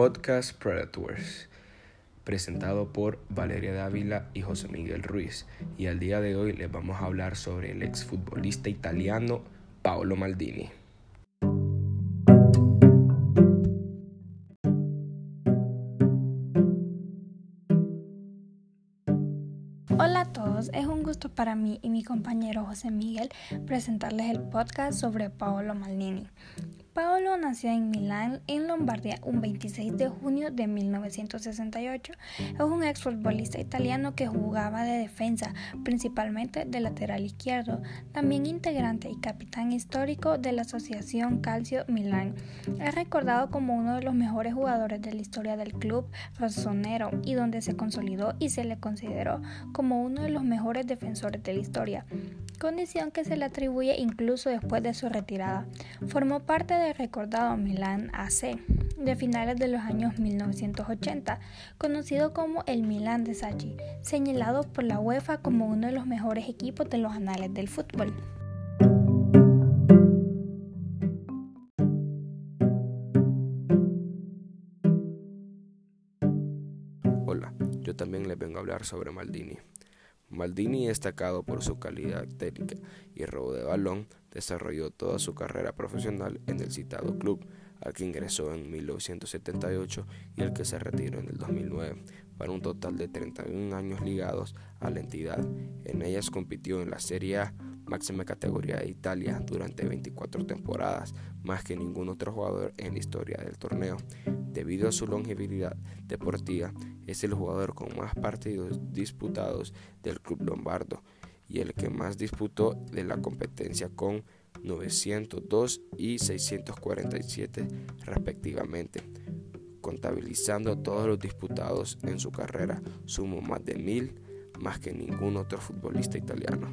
podcast Predators, presentado por Valeria Dávila y José Miguel Ruiz. Y al día de hoy les vamos a hablar sobre el exfutbolista italiano Paolo Maldini. Hola a todos, es un gusto para mí y mi compañero José Miguel presentarles el podcast sobre Paolo Maldini. Paolo nació en Milán, en Lombardía, un 26 de junio de 1968. Es un exfutbolista italiano que jugaba de defensa, principalmente de lateral izquierdo, también integrante y capitán histórico de la Asociación Calcio Milán. Es recordado como uno de los mejores jugadores de la historia del club rossonero y donde se consolidó y se le consideró como uno de los mejores defensores de la historia, condición que se le atribuye incluso después de su retirada. Formó parte de recordado Milan AC de finales de los años 1980, conocido como el Milan de Sacchi, señalado por la UEFA como uno de los mejores equipos de los anales del fútbol. Hola, yo también les vengo a hablar sobre Maldini. Maldini, destacado por su calidad técnica y robo de balón, desarrolló toda su carrera profesional en el citado club, al que ingresó en 1978 y al que se retiró en el 2009, para un total de 31 años ligados a la entidad. En ellas compitió en la Serie A, máxima categoría de Italia, durante 24 temporadas, más que ningún otro jugador en la historia del torneo. Debido a su longevidad deportiva, es el jugador con más partidos disputados del club lombardo y el que más disputó de la competencia con 902 y 647 respectivamente. Contabilizando todos los disputados en su carrera, sumó más de mil, más que ningún otro futbolista italiano.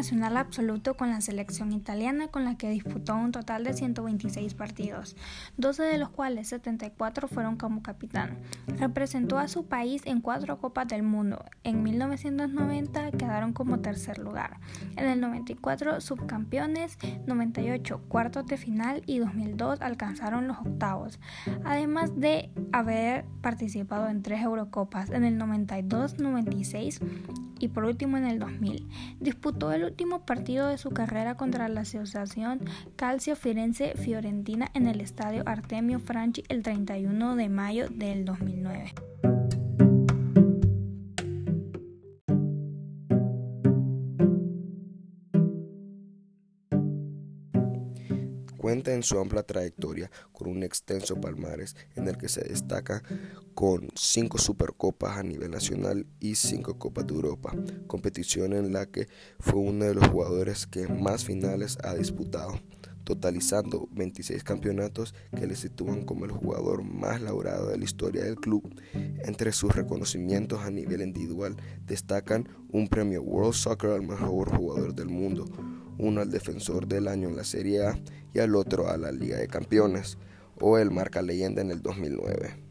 Internacional absoluto con la selección italiana con la que disputó un total de 126 partidos, 12 de los cuales 74 fueron como capitán. Representó a su país en cuatro Copas del Mundo. En 1990 quedaron como tercer lugar. En el 94 subcampeones, 98 cuartos de final y 2002 alcanzaron los octavos. Además de haber participado en tres Eurocopas en el 92, 96 y por último en el 2000. Disputó el último partido de su carrera contra la Asociación Calcio Firenze Fiorentina en el estadio Artemio Franchi el 31 de mayo del 2009. En su amplia trayectoria con un extenso palmares en el que se destaca con cinco Supercopas a nivel nacional y cinco Copas de Europa, competición en la que fue uno de los jugadores que más finales ha disputado, totalizando 26 campeonatos que le sitúan como el jugador más laureado de la historia del club. Entre sus reconocimientos a nivel individual destacan un premio World Soccer al mejor jugador del mundo, uno al defensor del año en la Serie A y al otro a la Liga de Campeones, o el marca leyenda en el 2009.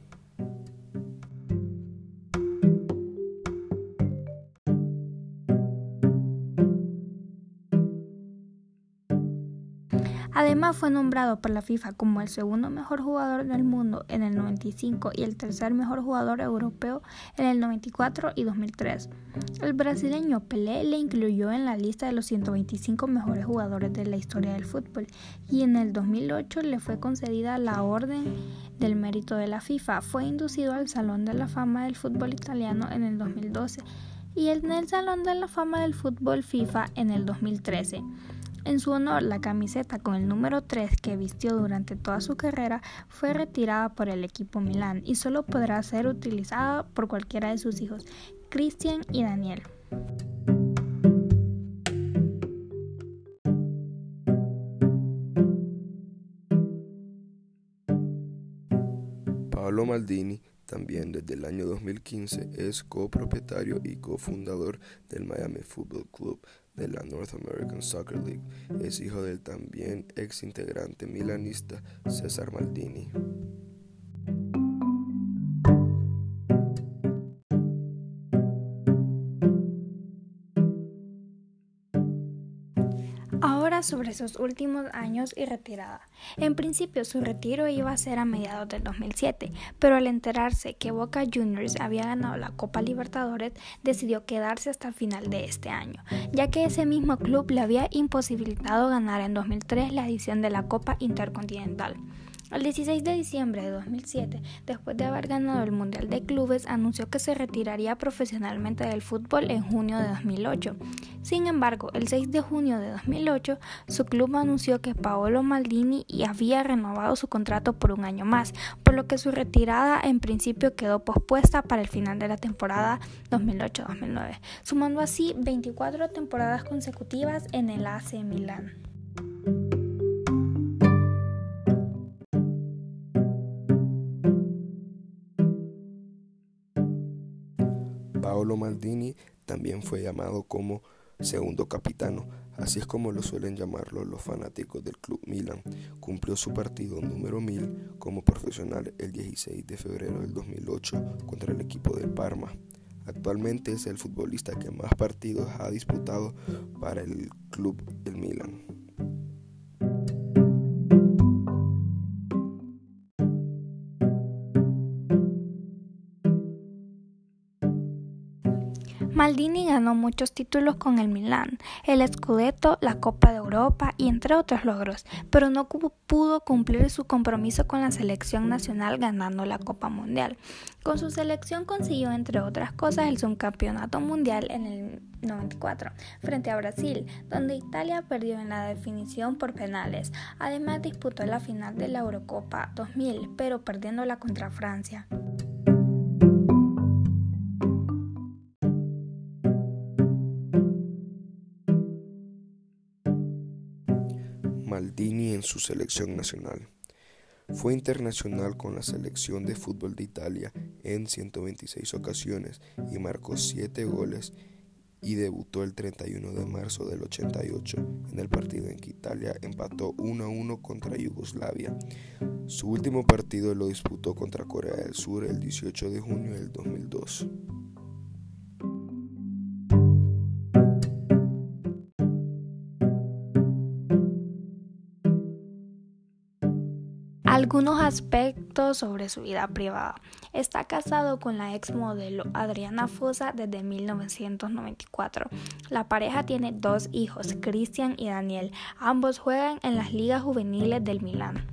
Además fue nombrado por la FIFA como el segundo mejor jugador del mundo en el 95 y el tercer mejor jugador europeo en el 94 y 2003. El brasileño Pelé le incluyó en la lista de los 125 mejores jugadores de la historia del fútbol y en el 2008 le fue concedida la Orden del Mérito de la FIFA. Fue inducido al Salón de la Fama del Fútbol Italiano en el 2012 y en el Salón de la Fama del Fútbol FIFA en el 2013. En su honor, la camiseta con el número 3 que vistió durante toda su carrera fue retirada por el equipo Milán y solo podrá ser utilizada por cualquiera de sus hijos, Christian y Daniel. Paolo Maldini también desde el año 2015 es copropietario y cofundador del Miami Football Club de la North American Soccer League. Es hijo del también ex integrante milanista César Maldini. Sobre sus últimos años y retirada. En principio su retiro iba a ser a mediados del 2007, pero al enterarse que Boca Juniors había ganado la Copa Libertadores, decidió quedarse hasta el final de este año, ya que ese mismo club le había imposibilitado ganar en 2003 la edición de la Copa Intercontinental. El 16 de diciembre de 2007, después de haber ganado el Mundial de Clubes, anunció que se retiraría profesionalmente del fútbol en junio de 2008. Sin embargo, el 6 de junio de 2008, su club anunció que Paolo Maldini había renovado su contrato por un año más, por lo que su retirada en principio quedó pospuesta para el final de la temporada 2008-2009, sumando así 24 temporadas consecutivas en el AC Milán. Paolo Maldini también fue llamado como segundo capitano, así es como lo suelen llamarlo los fanáticos del Club Milan. Cumplió su partido número 1000 como profesional el 16 de febrero del 2008 contra el equipo del Parma. Actualmente es el futbolista que más partidos ha disputado para el Club del Milan. Maldini ganó muchos títulos con el Milán, el Scudetto, la Copa de Europa y entre otros logros, pero no pudo cumplir su compromiso con la selección nacional ganando la Copa Mundial. Con su selección consiguió entre otras cosas el subcampeonato mundial en el 94 frente a Brasil, donde Italia perdió en la definición por penales. Además disputó la final de la Eurocopa 2000, pero perdiéndola contra Francia. En su selección nacional. Fue internacional con la selección de fútbol de Italia en 126 ocasiones y marcó 7 goles y debutó el 31 de marzo del 88 en el partido en que Italia empató 1 a 1 contra Yugoslavia. Su último partido lo disputó contra Corea del Sur el 18 de junio del 2002. Algunos aspectos sobre su vida privada. Está casado con la ex modelo Adriana Fosa desde 1994. La pareja tiene dos hijos, Cristian y Daniel. Ambos juegan en las ligas juveniles del Milán.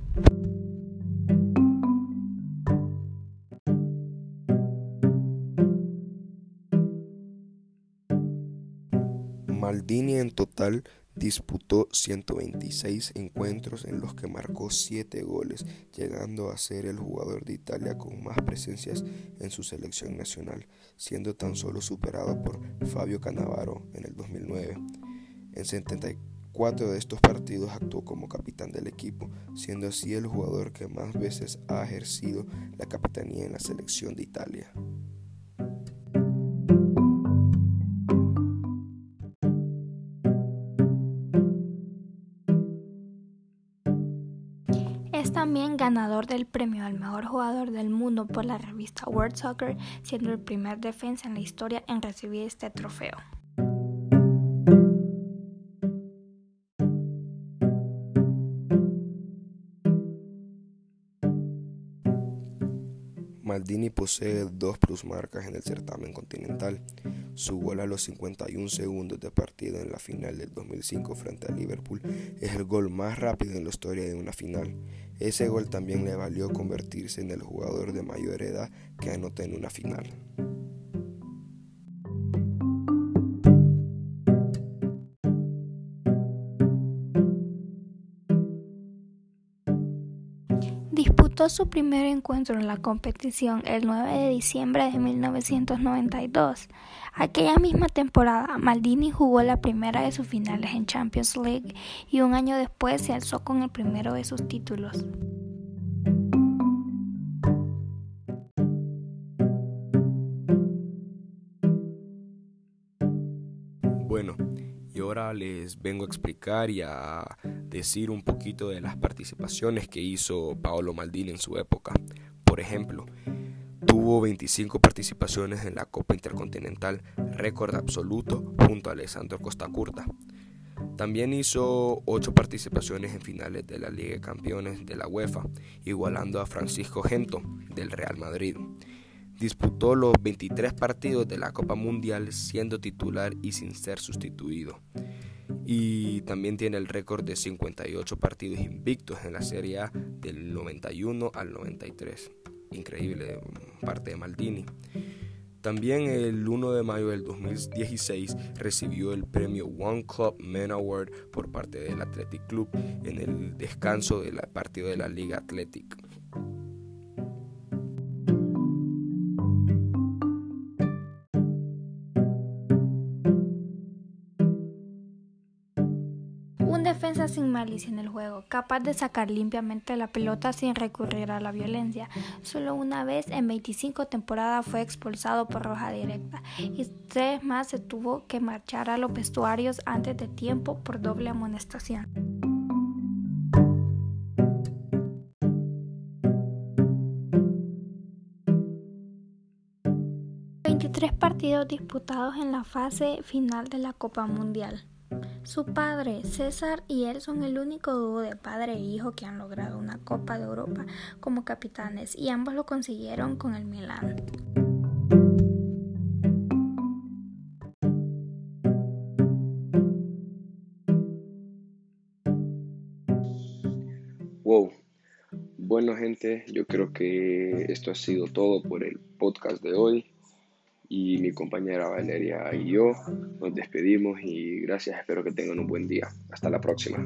Maldini en total Disputó 126 encuentros en los que marcó 7 goles, llegando a ser el jugador de Italia con más presencias en su selección nacional, siendo tan solo superado por Fabio Cannavaro en el 2009. En 74 de estos partidos actuó como capitán del equipo, siendo así el jugador que más veces ha ejercido la capitanía en la selección de Italia. También ganador del premio al mejor jugador del mundo por la revista World Soccer, siendo el primer defensa en la historia en recibir este trofeo. Maldini posee dos plusmarcas en el certamen continental. Su gol a los 51 segundos de partido en la final del 2005 frente a Liverpool es el gol más rápido en la historia de una final. Ese gol también le valió convertirse en el jugador de mayor edad que anota en una final. Su primer encuentro en la competición el 9 de diciembre de 1992. Aquella misma temporada, Maldini jugó la primera de sus finales en Champions League y un año después se alzó con el primero de sus títulos. Bueno, y ahora les vengo a explicar y a decir un poquito de las participaciones que hizo Paolo Maldini en su época. Por ejemplo, tuvo 25 participaciones en la Copa Intercontinental, récord absoluto junto a Alessandro Costa Curta. También hizo ocho participaciones en finales de la Liga de Campeones de la UEFA, igualando a Francisco Gento del Real Madrid. Disputó los 23 partidos de la Copa Mundial siendo titular y sin ser sustituido. Y también tiene el récord de 58 partidos invictos en la Serie A del 91 al 93. Increíble parte de Maldini. También el 1 de mayo del 2016 recibió el premio One Club Men Award por parte del Athletic Club en el descanso del partido de la Liga Athletic. Defensa sin malicia en el juego, capaz de sacar limpiamente la pelota sin recurrir a la violencia. Solo una vez en 25 temporadas fue expulsado por roja directa y tres más se tuvo que marchar a los vestuarios antes de tiempo por doble amonestación. ...23 partidos disputados en la fase final de la Copa Mundial. Su padre, César, y él son el único dúo de padre e hijo que han logrado una Copa de Europa como capitanes y ambos lo consiguieron con el Milan. Wow. Bueno gente, yo creo que esto ha sido todo por el podcast de hoy y mi compañera Valeria y yo nos despedimos y gracias, espero que tengan un buen día. Hasta la próxima.